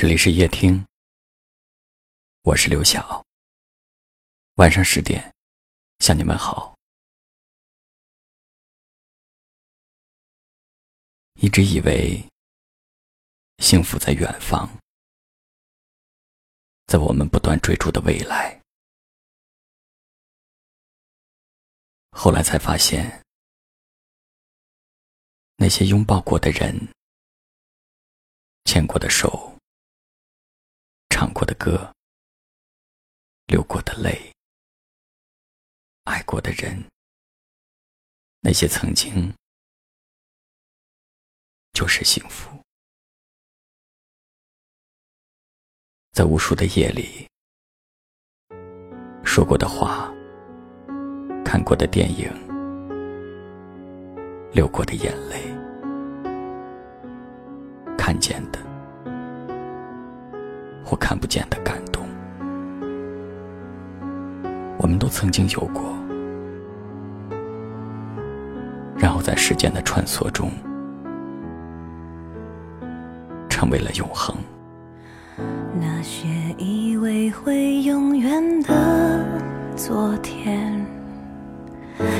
这里是夜听，我是刘晓。晚上十点，向你们好。一直以为幸福在远方，在我们不断追逐的未来。后来才发现，那些拥抱过的人，牵过的手。的歌，流过的泪，爱过的人，那些曾经就是幸福。在无数的夜里，说过的话，看过的电影，流过的眼泪，看见的。或看不见的感动，我们都曾经有过，然后在时间的穿梭中，成为了永恒。那些以为会永远的昨天，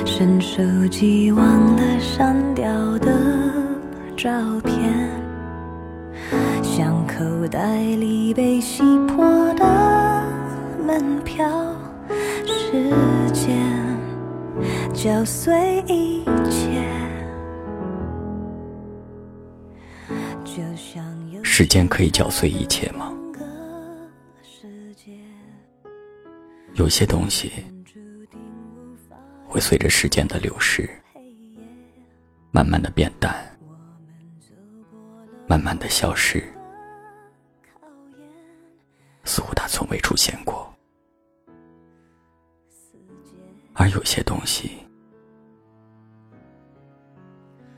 伸手机忘了删掉的照片。口袋里被洗破的门票，时间搅碎一切。时间可以搅碎一切吗？有些东西会随着时间的流逝，慢慢的变淡，慢慢的消失。似乎它从未出现过，而有些东西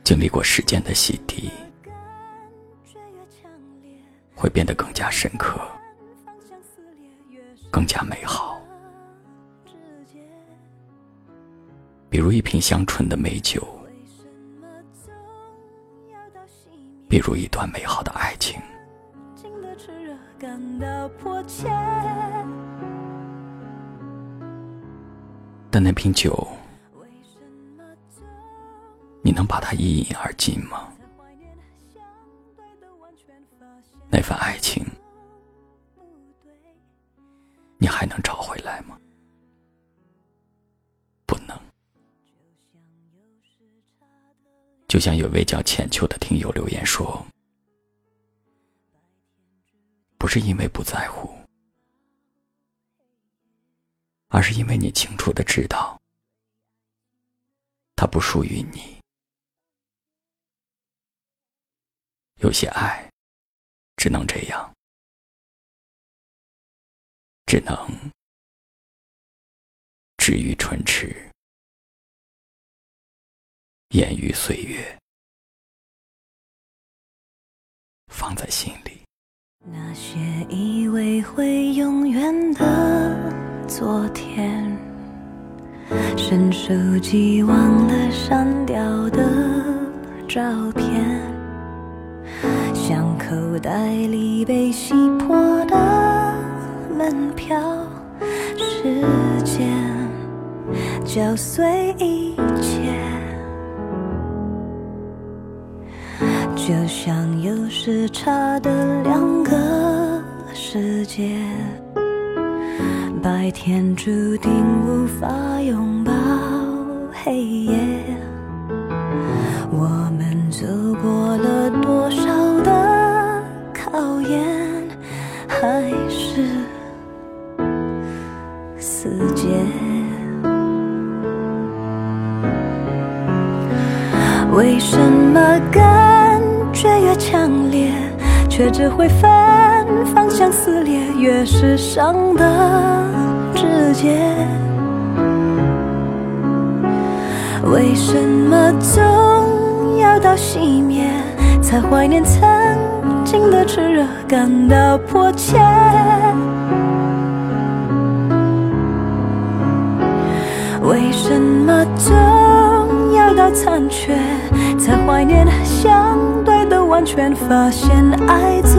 经历过时间的洗涤，会变得更加深刻，更加美好。比如一瓶香醇的美酒，比如一段美好的爱情。迫切。但那瓶酒，你能把它一饮而尽吗？那份爱情，你还能找回来吗？不能。就像有位叫浅秋的听友留言说。不是因为不在乎，而是因为你清楚的知道，它不属于你。有些爱，只能这样，只能止于唇齿，掩于岁月，放在心里。那些以为会永远的昨天，伸手机忘了删掉的照片，像口袋里被洗破的门票，时间搅碎一切。就像有时差的两个世界，白天注定无法拥抱黑夜。我们走过了多少的考验，还是死结？为什么感？觉越强烈，却只会分方向撕裂，越是伤的直接。为什么总要到熄灭，才怀念曾经的炽热，感到迫切？为什么总要到残缺，才怀念相对？完全发现爱总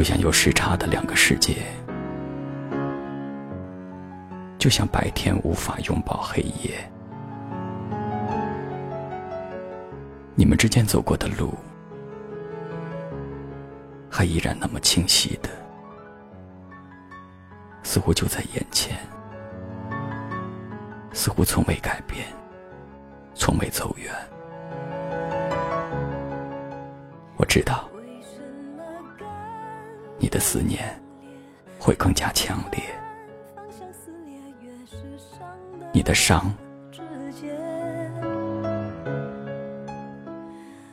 就像有时差的两个世界，就像白天无法拥抱黑夜。你们之间走过的路，还依然那么清晰的，似乎就在眼前，似乎从未改变，从未走远。我知道。你的思念会更加强烈，你的伤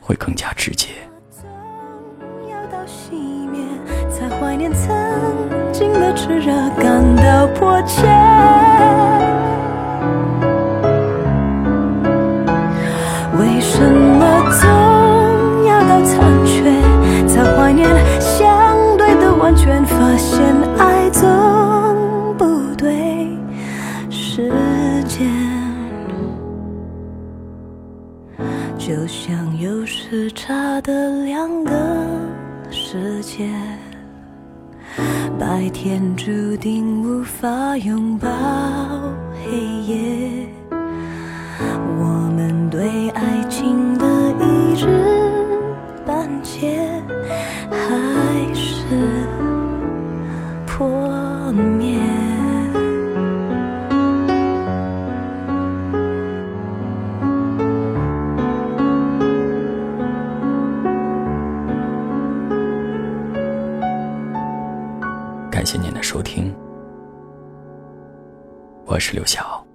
会更加直接。才怀念曾经的炽热，感到迫切。现爱总不对时间，就像有时差的两个世界，白天注定无法拥抱黑夜，我们对爱情的一直感谢您的收听，我是刘晓。